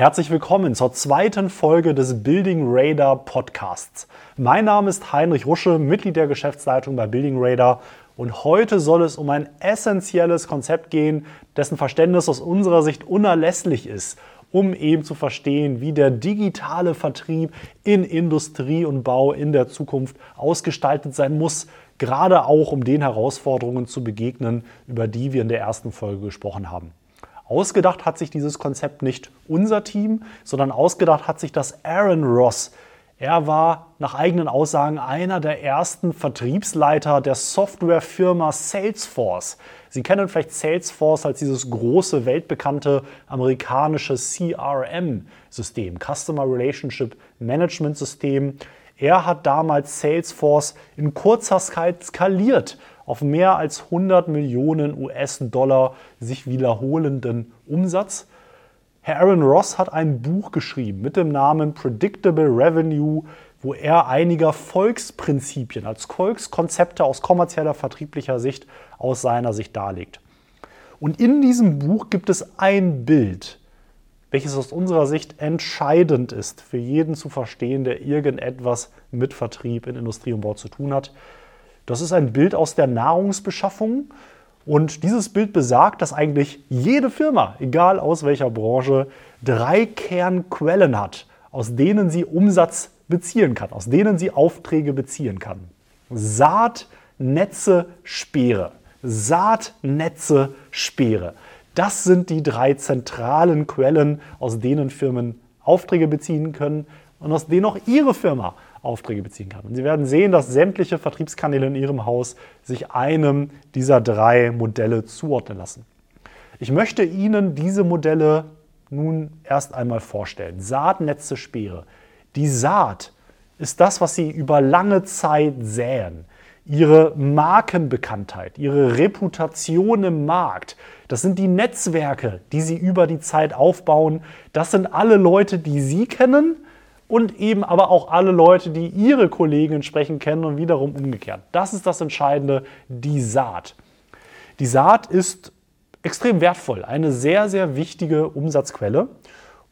Herzlich willkommen zur zweiten Folge des Building Radar Podcasts. Mein Name ist Heinrich Rusche, Mitglied der Geschäftsleitung bei Building Radar und heute soll es um ein essentielles Konzept gehen, dessen Verständnis aus unserer Sicht unerlässlich ist, um eben zu verstehen, wie der digitale Vertrieb in Industrie und Bau in der Zukunft ausgestaltet sein muss, gerade auch um den Herausforderungen zu begegnen, über die wir in der ersten Folge gesprochen haben. Ausgedacht hat sich dieses Konzept nicht unser Team, sondern ausgedacht hat sich das Aaron Ross. Er war nach eigenen Aussagen einer der ersten Vertriebsleiter der Softwarefirma Salesforce. Sie kennen vielleicht Salesforce als dieses große, weltbekannte amerikanische CRM-System, Customer Relationship Management System. Er hat damals Salesforce in kurzer Zeit skaliert auf mehr als 100 Millionen US-Dollar sich wiederholenden Umsatz. Herr Aaron Ross hat ein Buch geschrieben mit dem Namen Predictable Revenue, wo er einiger Volksprinzipien als Volkskonzepte aus kommerzieller, vertrieblicher Sicht aus seiner Sicht darlegt. Und in diesem Buch gibt es ein Bild, welches aus unserer Sicht entscheidend ist, für jeden zu verstehen, der irgendetwas mit Vertrieb in Industrie und Bau zu tun hat. Das ist ein Bild aus der Nahrungsbeschaffung. Und dieses Bild besagt, dass eigentlich jede Firma, egal aus welcher Branche, drei Kernquellen hat, aus denen sie Umsatz beziehen kann, aus denen sie Aufträge beziehen kann. Saat, Netze, Speere. Saat, Netze, Speere. Das sind die drei zentralen Quellen, aus denen Firmen Aufträge beziehen können und aus denen auch ihre Firma Aufträge beziehen kann. Und Sie werden sehen, dass sämtliche Vertriebskanäle in Ihrem Haus sich einem dieser drei Modelle zuordnen lassen. Ich möchte Ihnen diese Modelle nun erst einmal vorstellen. Saat, Netze, Speere. Die Saat ist das, was Sie über lange Zeit säen. Ihre Markenbekanntheit, Ihre Reputation im Markt. Das sind die Netzwerke, die Sie über die Zeit aufbauen. Das sind alle Leute, die Sie kennen und eben aber auch alle Leute, die ihre Kollegen entsprechend kennen und wiederum umgekehrt. Das ist das Entscheidende, die Saat. Die Saat ist extrem wertvoll, eine sehr, sehr wichtige Umsatzquelle.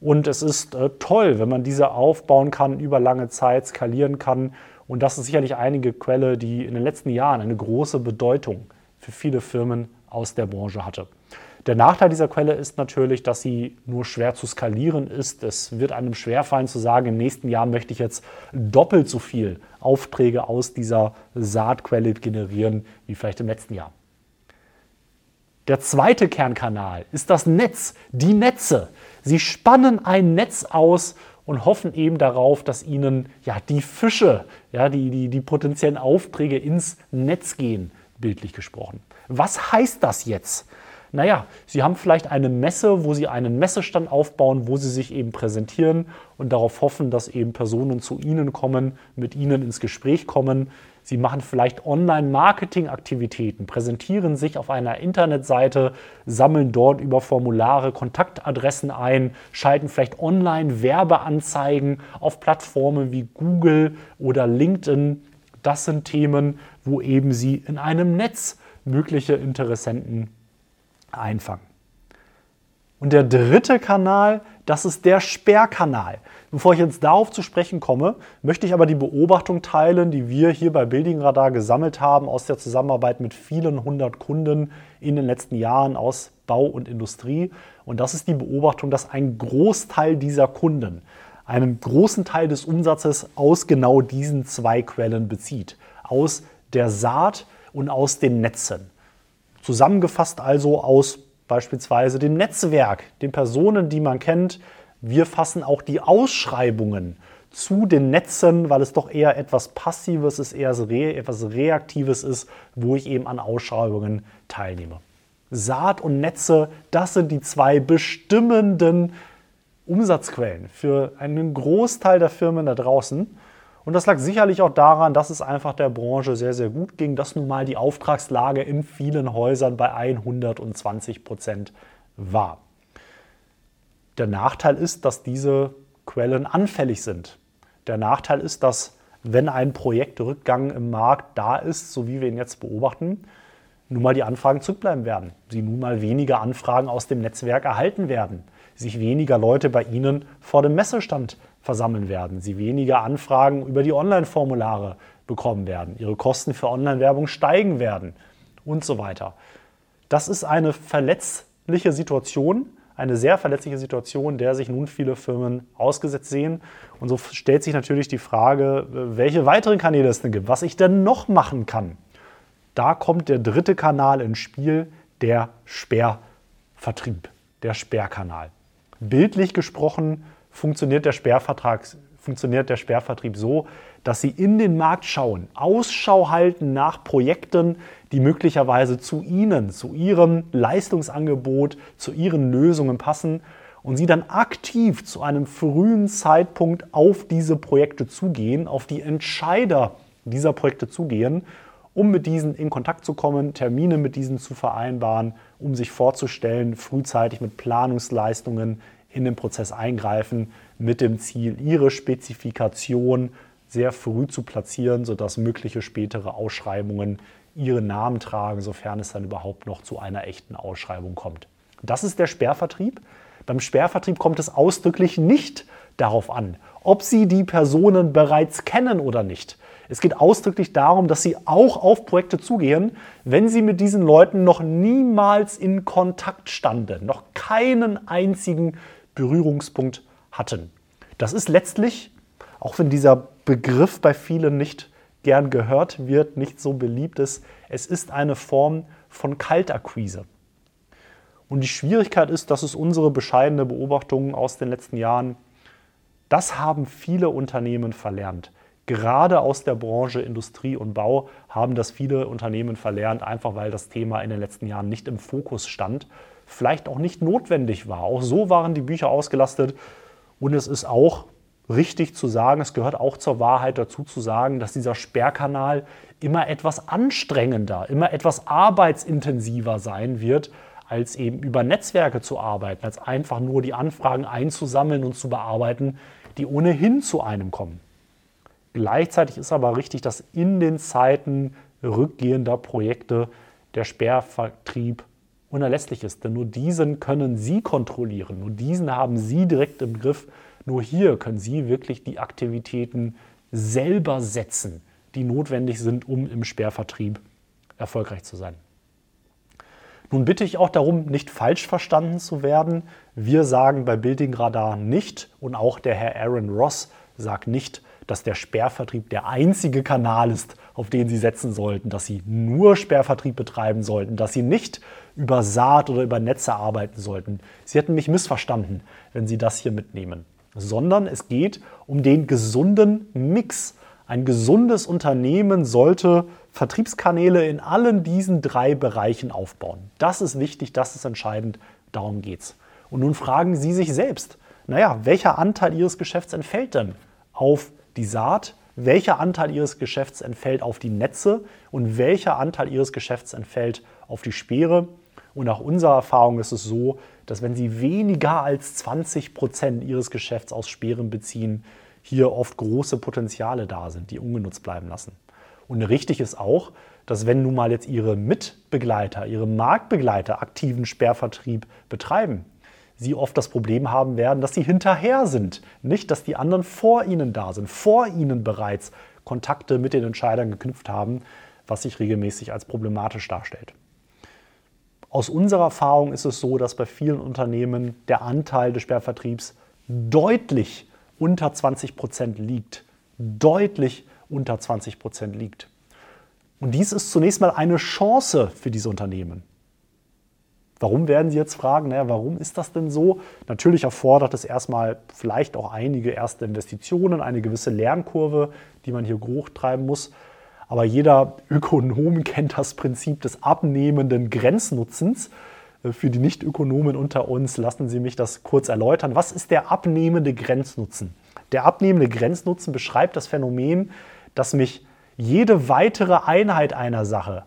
Und es ist äh, toll, wenn man diese aufbauen kann, über lange Zeit skalieren kann. Und das ist sicherlich eine Quelle, die in den letzten Jahren eine große Bedeutung für viele Firmen aus der Branche hatte. Der Nachteil dieser Quelle ist natürlich, dass sie nur schwer zu skalieren ist. Es wird einem schwerfallen zu sagen, im nächsten Jahr möchte ich jetzt doppelt so viel Aufträge aus dieser Saatquelle generieren wie vielleicht im letzten Jahr. Der zweite Kernkanal ist das Netz, die Netze. Sie spannen ein Netz aus und hoffen eben darauf, dass ihnen ja, die Fische, ja, die, die, die potenziellen Aufträge ins Netz gehen, bildlich gesprochen. Was heißt das jetzt? Naja, Sie haben vielleicht eine Messe, wo Sie einen Messestand aufbauen, wo Sie sich eben präsentieren und darauf hoffen, dass eben Personen zu Ihnen kommen, mit Ihnen ins Gespräch kommen. Sie machen vielleicht Online-Marketing-Aktivitäten, präsentieren sich auf einer Internetseite, sammeln dort über Formulare Kontaktadressen ein, schalten vielleicht Online-Werbeanzeigen auf Plattformen wie Google oder LinkedIn. Das sind Themen, wo eben Sie in einem Netz mögliche Interessenten einfangen. Und der dritte Kanal, das ist der Sperrkanal. Bevor ich jetzt darauf zu sprechen komme, möchte ich aber die Beobachtung teilen, die wir hier bei Building Radar gesammelt haben aus der Zusammenarbeit mit vielen hundert Kunden in den letzten Jahren aus Bau und Industrie. Und das ist die Beobachtung, dass ein Großteil dieser Kunden einen großen Teil des Umsatzes aus genau diesen zwei Quellen bezieht. Aus der Saat und aus den Netzen. Zusammengefasst also aus beispielsweise dem Netzwerk, den Personen, die man kennt. Wir fassen auch die Ausschreibungen zu den Netzen, weil es doch eher etwas Passives ist, eher etwas Reaktives ist, wo ich eben an Ausschreibungen teilnehme. Saat und Netze, das sind die zwei bestimmenden Umsatzquellen für einen Großteil der Firmen da draußen. Und das lag sicherlich auch daran, dass es einfach der Branche sehr, sehr gut ging, dass nun mal die Auftragslage in vielen Häusern bei 120 Prozent war. Der Nachteil ist, dass diese Quellen anfällig sind. Der Nachteil ist, dass wenn ein Projektrückgang im Markt da ist, so wie wir ihn jetzt beobachten, nun mal die Anfragen zurückbleiben werden. Sie nun mal weniger Anfragen aus dem Netzwerk erhalten werden. sich weniger Leute bei Ihnen vor dem Messestand versammeln werden, Sie weniger Anfragen über die Online-Formulare bekommen werden, Ihre Kosten für Online-Werbung steigen werden und so weiter. Das ist eine verletzliche Situation, eine sehr verletzliche Situation, der sich nun viele Firmen ausgesetzt sehen. Und so stellt sich natürlich die Frage, welche weiteren Kanäle es denn gibt, was ich denn noch machen kann. Da kommt der dritte Kanal ins Spiel, der Sperrvertrieb, der Sperrkanal. Bildlich gesprochen funktioniert der, Sperrvertrag, funktioniert der Sperrvertrieb so, dass Sie in den Markt schauen, Ausschau halten nach Projekten, die möglicherweise zu Ihnen, zu Ihrem Leistungsangebot, zu Ihren Lösungen passen und Sie dann aktiv zu einem frühen Zeitpunkt auf diese Projekte zugehen, auf die Entscheider dieser Projekte zugehen, um mit diesen in Kontakt zu kommen, Termine mit diesen zu vereinbaren, um sich vorzustellen, frühzeitig mit Planungsleistungen in den Prozess eingreifen, mit dem Ziel, Ihre Spezifikation sehr früh zu platzieren, sodass mögliche spätere Ausschreibungen ihren Namen tragen, sofern es dann überhaupt noch zu einer echten Ausschreibung kommt. Das ist der Sperrvertrieb. Beim Sperrvertrieb kommt es ausdrücklich nicht darauf an, ob Sie die Personen bereits kennen oder nicht. Es geht ausdrücklich darum, dass Sie auch auf Projekte zugehen, wenn Sie mit diesen Leuten noch niemals in Kontakt standen, noch keinen einzigen Berührungspunkt hatten. Das ist letztlich, auch wenn dieser Begriff bei vielen nicht gern gehört wird, nicht so beliebt ist, es ist eine Form von Kaltakquise. Und die Schwierigkeit ist, das ist unsere bescheidene Beobachtung aus den letzten Jahren, das haben viele Unternehmen verlernt. Gerade aus der Branche Industrie und Bau haben das viele Unternehmen verlernt, einfach weil das Thema in den letzten Jahren nicht im Fokus stand, vielleicht auch nicht notwendig war. Auch so waren die Bücher ausgelastet und es ist auch richtig zu sagen, es gehört auch zur Wahrheit dazu zu sagen, dass dieser Sperrkanal immer etwas anstrengender, immer etwas arbeitsintensiver sein wird, als eben über Netzwerke zu arbeiten, als einfach nur die Anfragen einzusammeln und zu bearbeiten, die ohnehin zu einem kommen. Gleichzeitig ist aber richtig, dass in den Zeiten rückgehender Projekte der Sperrvertrieb unerlässlich ist. Denn nur diesen können Sie kontrollieren, nur diesen haben Sie direkt im Griff nur hier können Sie wirklich die Aktivitäten selber setzen, die notwendig sind, um im Sperrvertrieb erfolgreich zu sein. Nun bitte ich auch darum, nicht falsch verstanden zu werden. Wir sagen bei Building Radar nicht und auch der Herr Aaron Ross sagt nicht, dass der Sperrvertrieb der einzige Kanal ist, auf den Sie setzen sollten, dass Sie nur Sperrvertrieb betreiben sollten, dass Sie nicht über Saat oder über Netze arbeiten sollten. Sie hätten mich missverstanden, wenn Sie das hier mitnehmen sondern es geht um den gesunden Mix. Ein gesundes Unternehmen sollte Vertriebskanäle in allen diesen drei Bereichen aufbauen. Das ist wichtig, das ist entscheidend, darum geht es. Und nun fragen Sie sich selbst, naja, welcher Anteil Ihres Geschäfts entfällt denn auf die Saat? Welcher Anteil Ihres Geschäfts entfällt auf die Netze? Und welcher Anteil Ihres Geschäfts entfällt auf die Speere? Und nach unserer Erfahrung ist es so, dass wenn Sie weniger als 20 Prozent Ihres Geschäfts aus Sperren beziehen, hier oft große Potenziale da sind, die ungenutzt bleiben lassen. Und richtig ist auch, dass wenn nun mal jetzt Ihre Mitbegleiter, Ihre Marktbegleiter aktiven Sperrvertrieb betreiben, Sie oft das Problem haben werden, dass Sie hinterher sind. Nicht, dass die anderen vor Ihnen da sind, vor Ihnen bereits Kontakte mit den Entscheidern geknüpft haben, was sich regelmäßig als problematisch darstellt. Aus unserer Erfahrung ist es so, dass bei vielen Unternehmen der Anteil des Sperrvertriebs deutlich unter 20 Prozent liegt. Deutlich unter 20 Prozent liegt. Und dies ist zunächst mal eine Chance für diese Unternehmen. Warum werden Sie jetzt fragen, naja, warum ist das denn so? Natürlich erfordert es erstmal vielleicht auch einige erste Investitionen, eine gewisse Lernkurve, die man hier hochtreiben muss. Aber jeder Ökonom kennt das Prinzip des abnehmenden Grenznutzens. Äh, für die Nicht-Ökonomen unter uns lassen Sie mich das kurz erläutern. Was ist der abnehmende Grenznutzen? Der abnehmende Grenznutzen beschreibt das Phänomen, dass mich jede weitere Einheit einer Sache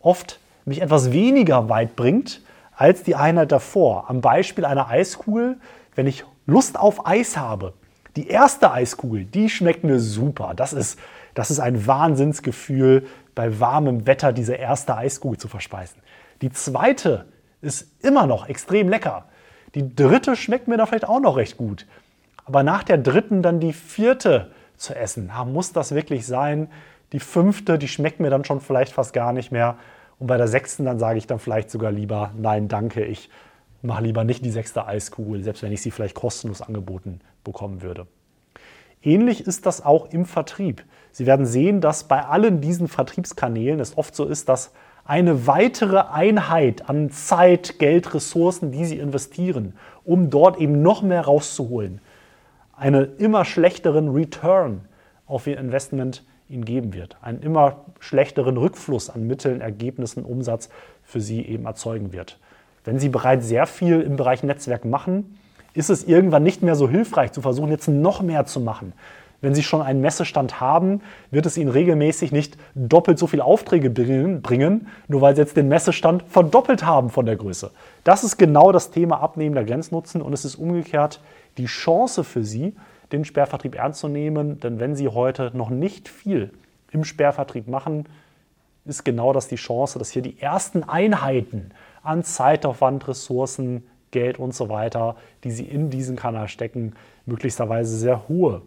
oft mich etwas weniger weit bringt als die Einheit davor. Am Beispiel einer Eiskugel, wenn ich Lust auf Eis habe, die erste Eiskugel, die schmeckt mir super. Das ist das ist ein Wahnsinnsgefühl, bei warmem Wetter diese erste Eiskugel zu verspeisen. Die zweite ist immer noch extrem lecker. Die dritte schmeckt mir dann vielleicht auch noch recht gut. Aber nach der dritten dann die vierte zu essen, na, muss das wirklich sein? Die fünfte, die schmeckt mir dann schon vielleicht fast gar nicht mehr. Und bei der sechsten, dann sage ich dann vielleicht sogar lieber, nein, danke, ich mache lieber nicht die sechste Eiskugel, selbst wenn ich sie vielleicht kostenlos angeboten bekommen würde. Ähnlich ist das auch im Vertrieb. Sie werden sehen, dass bei allen diesen Vertriebskanälen es oft so ist, dass eine weitere Einheit an Zeit, Geld, Ressourcen, die Sie investieren, um dort eben noch mehr rauszuholen, einen immer schlechteren Return auf Ihr Investment Ihnen geben wird, einen immer schlechteren Rückfluss an Mitteln, Ergebnissen, Umsatz für Sie eben erzeugen wird. Wenn Sie bereits sehr viel im Bereich Netzwerk machen, ist es irgendwann nicht mehr so hilfreich zu versuchen, jetzt noch mehr zu machen. Wenn Sie schon einen Messestand haben, wird es Ihnen regelmäßig nicht doppelt so viele Aufträge bringen, nur weil Sie jetzt den Messestand verdoppelt haben von der Größe. Das ist genau das Thema abnehmender Grenznutzen und es ist umgekehrt die Chance für Sie, den Sperrvertrieb ernst zu nehmen. Denn wenn Sie heute noch nicht viel im Sperrvertrieb machen, ist genau das die Chance, dass hier die ersten Einheiten an Zeitaufwand, Ressourcen, Geld und so weiter, die Sie in diesen Kanal stecken, möglicherweise sehr hohe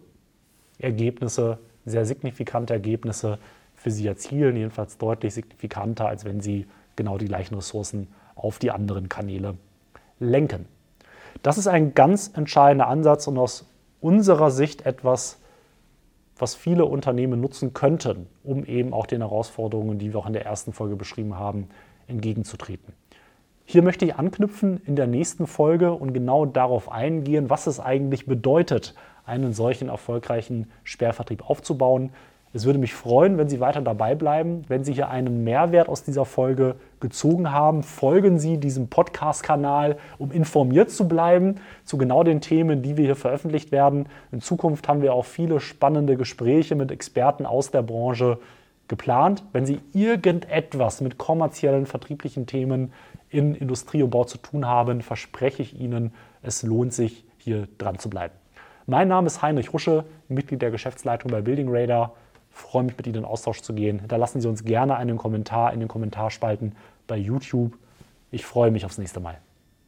Ergebnisse, sehr signifikante Ergebnisse für Sie erzielen, jedenfalls deutlich signifikanter, als wenn Sie genau die gleichen Ressourcen auf die anderen Kanäle lenken. Das ist ein ganz entscheidender Ansatz und aus unserer Sicht etwas, was viele Unternehmen nutzen könnten, um eben auch den Herausforderungen, die wir auch in der ersten Folge beschrieben haben, entgegenzutreten. Hier möchte ich anknüpfen in der nächsten Folge und genau darauf eingehen, was es eigentlich bedeutet, einen solchen erfolgreichen Sperrvertrieb aufzubauen. Es würde mich freuen, wenn Sie weiter dabei bleiben. Wenn Sie hier einen Mehrwert aus dieser Folge gezogen haben, folgen Sie diesem Podcast-Kanal, um informiert zu bleiben zu genau den Themen, die wir hier veröffentlicht werden. In Zukunft haben wir auch viele spannende Gespräche mit Experten aus der Branche geplant. Wenn Sie irgendetwas mit kommerziellen, vertrieblichen Themen in Industrie und Bau zu tun haben, verspreche ich Ihnen, es lohnt sich, hier dran zu bleiben. Mein Name ist Heinrich Rusche, Mitglied der Geschäftsleitung bei Building Radar freue mich, mit Ihnen in Austausch zu gehen. Hinterlassen Sie uns gerne einen Kommentar in den Kommentarspalten bei YouTube. Ich freue mich aufs nächste Mal.